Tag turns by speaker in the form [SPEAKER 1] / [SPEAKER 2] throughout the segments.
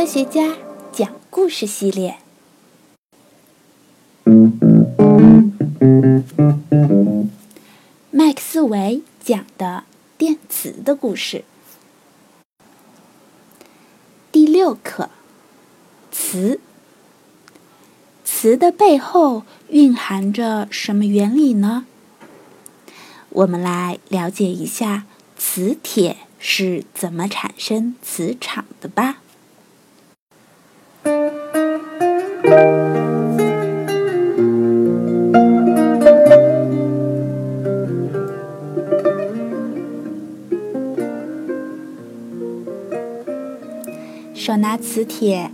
[SPEAKER 1] 科学家讲故事系列，麦克斯韦讲的电磁的故事。第六课，磁。磁的背后蕴含着什么原理呢？我们来了解一下磁铁是怎么产生磁场的吧。磁铁，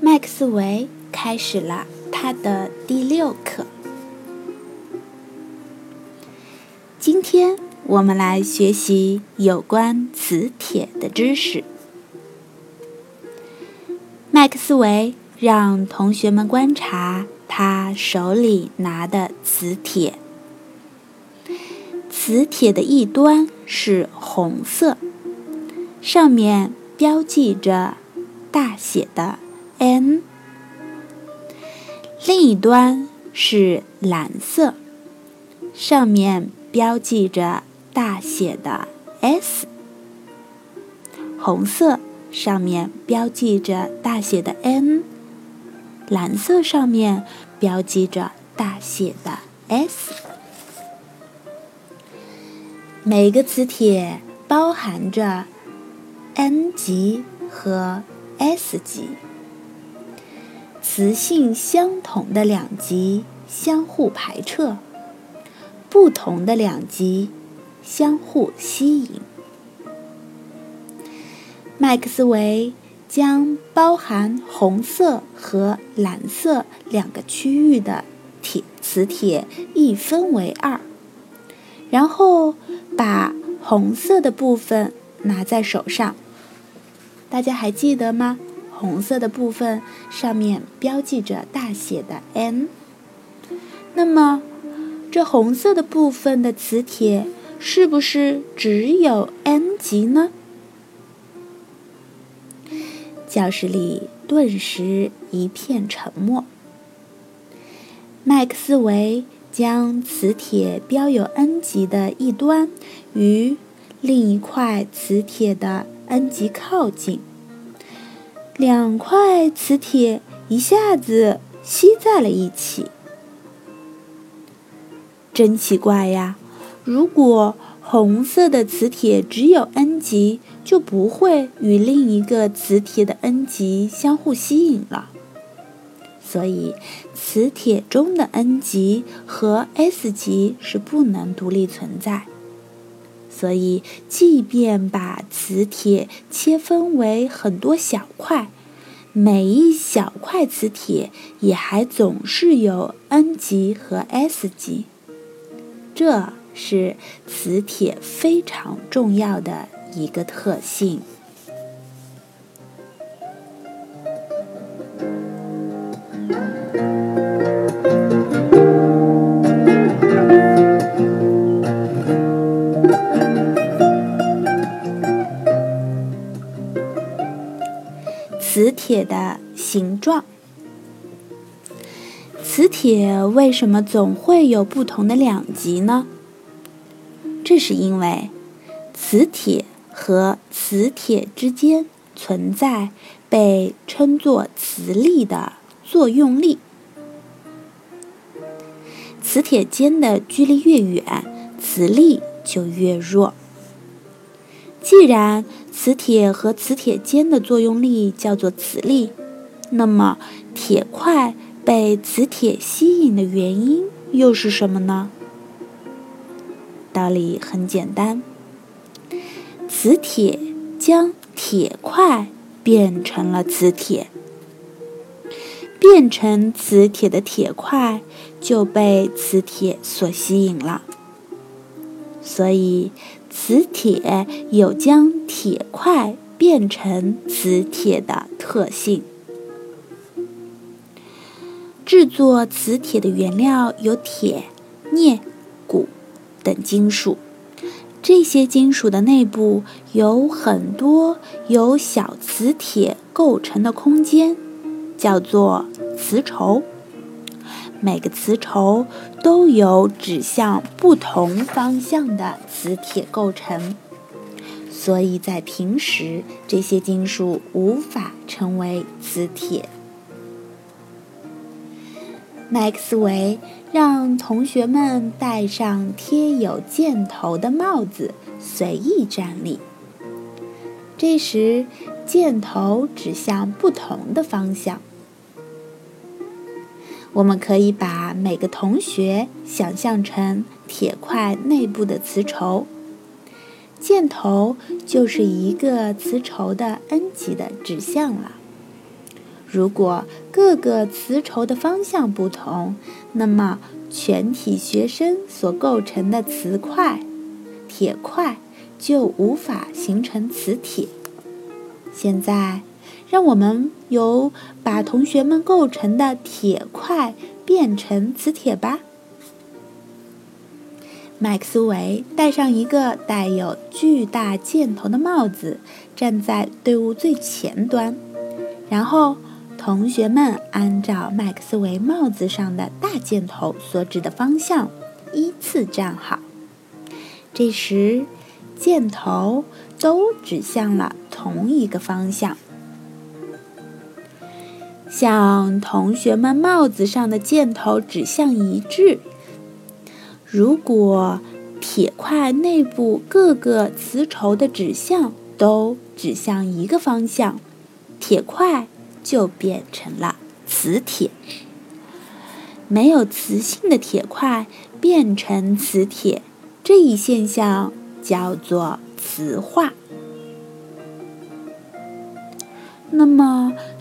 [SPEAKER 1] 麦克斯韦开始了他的第六课。今天我们来学习有关磁铁的知识。麦克斯韦让同学们观察他手里拿的磁铁，磁铁的一端是红色，上面标记着。大写的 N，另一端是蓝色，上面标记着大写的 S。红色上面标记着大写的 N，蓝色上面标记着大写的 S。每个磁铁包含着 N 极和。S 极，磁性相同的两极相互排斥，不同的两极相互吸引。麦克斯韦将包含红色和蓝色两个区域的铁磁铁一分为二，然后把红色的部分拿在手上。大家还记得吗？红色的部分上面标记着大写的 N。那么，这红色的部分的磁铁是不是只有 N 极呢？教室里顿时一片沉默。麦克斯韦将磁铁标有 N 极的一端与另一块磁铁的。N 极靠近，两块磁铁一下子吸在了一起，真奇怪呀！如果红色的磁铁只有 N 极，就不会与另一个磁铁的 N 极相互吸引了。所以，磁铁中的 N 极和 S 极是不能独立存在。所以，即便把磁铁切分为很多小块，每一小块磁铁也还总是有 N 极和 S 极。这是磁铁非常重要的一个特性。铁的形状，磁铁为什么总会有不同的两极呢？这是因为磁铁和磁铁之间存在被称作磁力的作用力。磁铁间的距离越远，磁力就越弱。既然磁铁和磁铁间的作用力叫做磁力，那么铁块被磁铁吸引的原因又是什么呢？道理很简单，磁铁将铁块变成了磁铁，变成磁铁的铁块就被磁铁所吸引了，所以。磁铁有将铁块变成磁铁的特性。制作磁铁的原料有铁、镍、钴等金属。这些金属的内部有很多由小磁铁构成的空间，叫做磁轴。每个磁轴都由指向不同方向的磁铁构成，所以在平时，这些金属无法成为磁铁。麦克斯韦让同学们戴上贴有箭头的帽子，随意站立。这时，箭头指向不同的方向。我们可以把每个同学想象成铁块内部的磁轴，箭头就是一个磁轴的 n 极的指向了。如果各个磁轴的方向不同，那么全体学生所构成的磁块、铁块就无法形成磁铁。现在。让我们由把同学们构成的铁块变成磁铁吧。麦克斯韦戴上一个带有巨大箭头的帽子，站在队伍最前端。然后，同学们按照麦克斯韦帽子上的大箭头所指的方向依次站好。这时，箭头都指向了同一个方向。像同学们帽子上的箭头指向一致。如果铁块内部各个磁轴的指向都指向一个方向，铁块就变成了磁铁。没有磁性的铁块变成磁铁，这一现象叫做磁化。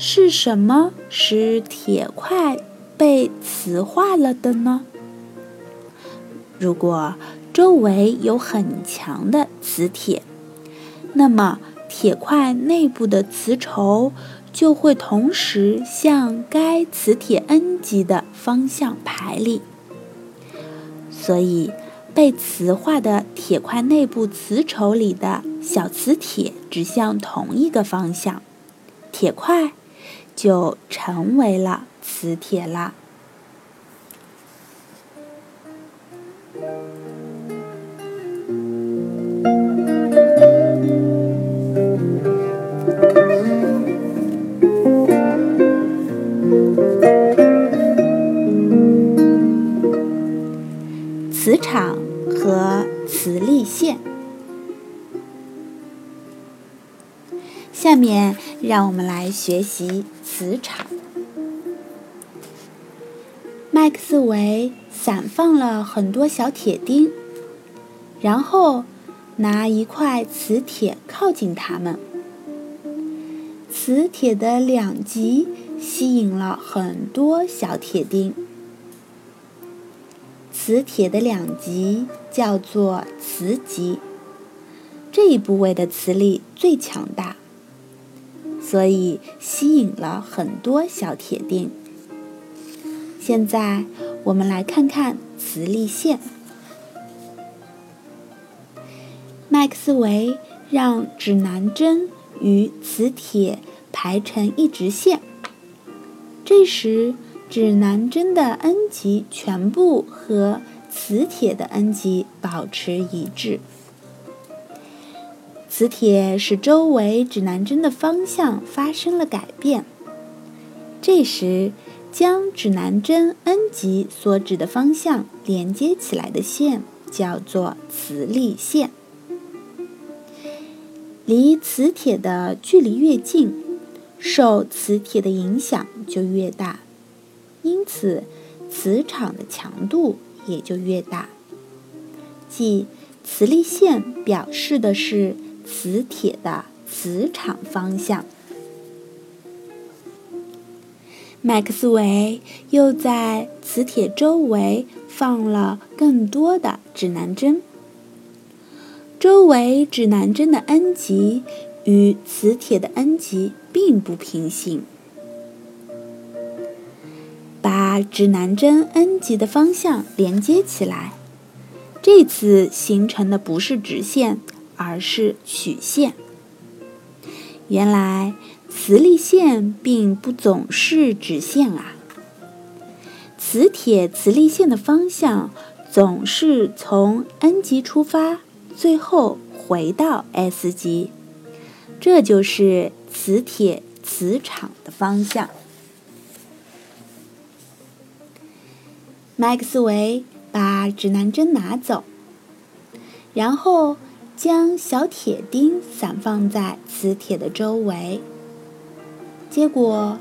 [SPEAKER 1] 是什么使铁块被磁化了的呢？如果周围有很强的磁铁，那么铁块内部的磁轴就会同时向该磁铁 n 极的方向排列。所以，被磁化的铁块内部磁轴里的小磁铁指向同一个方向。铁块就成为了磁铁啦。磁场和磁力线，下面。让我们来学习磁场。麦克斯韦散放了很多小铁钉，然后拿一块磁铁靠近它们。磁铁的两极吸引了很多小铁钉。磁铁的两极叫做磁极，这一部位的磁力最强大。所以吸引了很多小铁钉。现在我们来看看磁力线。麦克斯韦让指南针与磁铁排成一直线，这时指南针的 n 极全部和磁铁的 n 极保持一致。磁铁使周围指南针的方向发生了改变。这时，将指南针 n 极所指的方向连接起来的线叫做磁力线。离磁铁的距离越近，受磁铁的影响就越大，因此磁场的强度也就越大。即磁力线表示的是。磁铁的磁场方向。麦克斯韦又在磁铁周围放了更多的指南针，周围指南针的 n 极与磁铁的 n 极并不平行。把指南针 n 极的方向连接起来，这次形成的不是直线。而是曲线，原来磁力线并不总是直线啊！磁铁磁力线的方向总是从 N 极出发，最后回到 S 极，这就是磁铁磁场的方向。麦克斯韦把指南针拿走，然后。将小铁钉散放在磁铁的周围，结果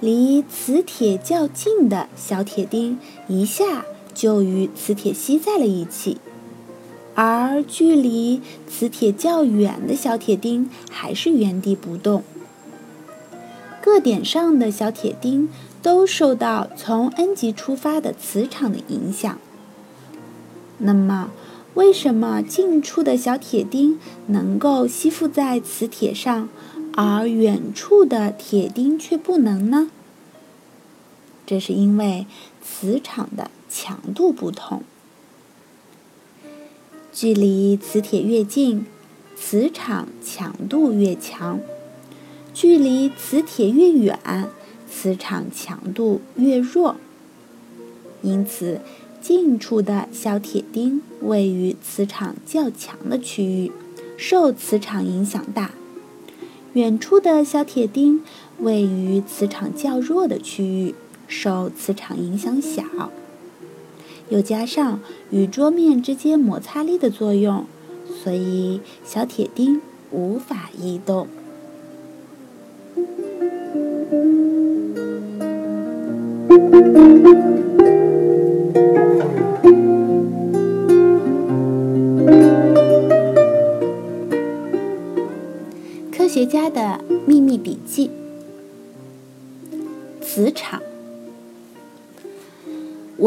[SPEAKER 1] 离磁铁较近的小铁钉一下就与磁铁吸在了一起，而距离磁铁较远的小铁钉还是原地不动。各点上的小铁钉都受到从 N 极出发的磁场的影响。那么？为什么近处的小铁钉能够吸附在磁铁上，而远处的铁钉却不能呢？这是因为磁场的强度不同。距离磁铁越近，磁场强度越强；距离磁铁越远，磁场强度越弱。因此。近处的小铁钉位于磁场较强的区域，受磁场影响大；远处的小铁钉位于磁场较弱的区域，受磁场影响小。又加上与桌面之间摩擦力的作用，所以小铁钉无法移动。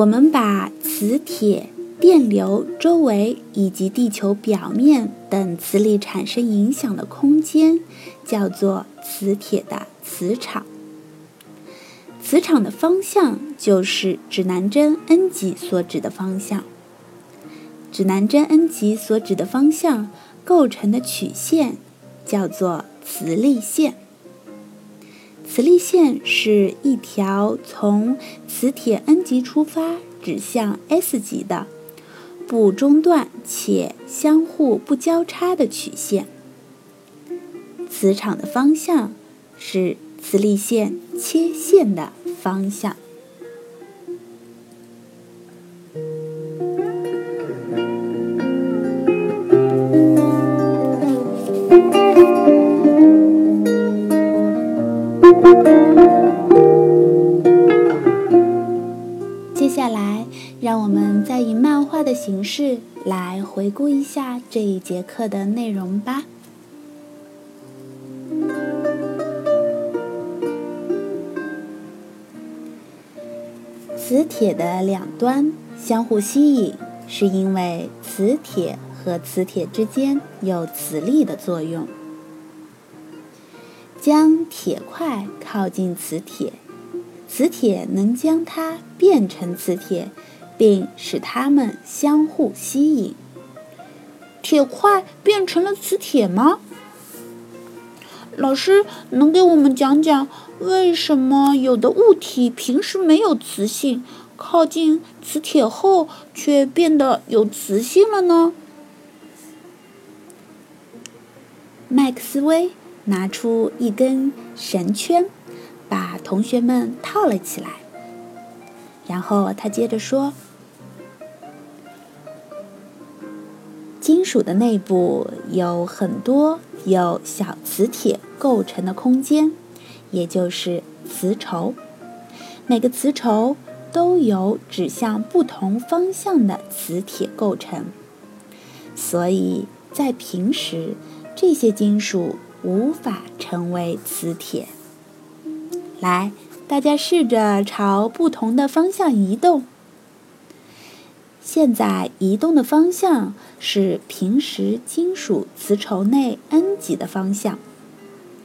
[SPEAKER 1] 我们把磁铁、电流周围以及地球表面等磁力产生影响的空间叫做磁铁的磁场。磁场的方向就是指南针 N 极所指的方向。指南针 N 极所指的方向构成的曲线叫做。磁力线，磁力线是一条从磁铁 N 极出发指向 S 极的不中断且相互不交叉的曲线。磁场的方向是磁力线切线的方向。形式来回顾一下这一节课的内容吧。磁铁的两端相互吸引，是因为磁铁和磁铁之间有磁力的作用。将铁块靠近磁铁，磁铁能将它变成磁铁，并使它们相互吸引。铁块变成了磁铁吗？老师能给我们讲讲为什么有的物体平时没有磁性，靠近磁铁后却变得有磁性了呢？麦克斯韦。拿出一根绳圈，把同学们套了起来。然后他接着说：“金属的内部有很多由小磁铁构成的空间，也就是磁轴。每个磁轴都由指向不同方向的磁铁构成，所以在平时，这些金属。”无法成为磁铁。来，大家试着朝不同的方向移动。现在移动的方向是平时金属磁轴内 N 极的方向。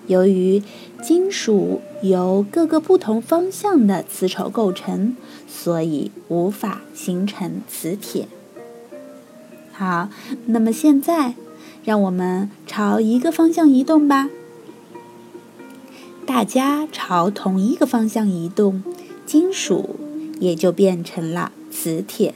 [SPEAKER 1] 由于金属由各个不同方向的磁轴构成，所以无法形成磁铁。好，那么现在。让我们朝一个方向移动吧。大家朝同一个方向移动，金属也就变成了磁铁。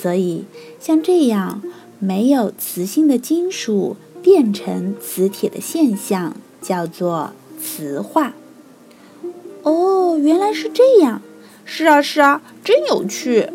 [SPEAKER 1] 所以，像这样没有磁性的金属变成磁铁的现象，叫做磁化。哦，原来是这样。
[SPEAKER 2] 是啊，是啊，真有趣。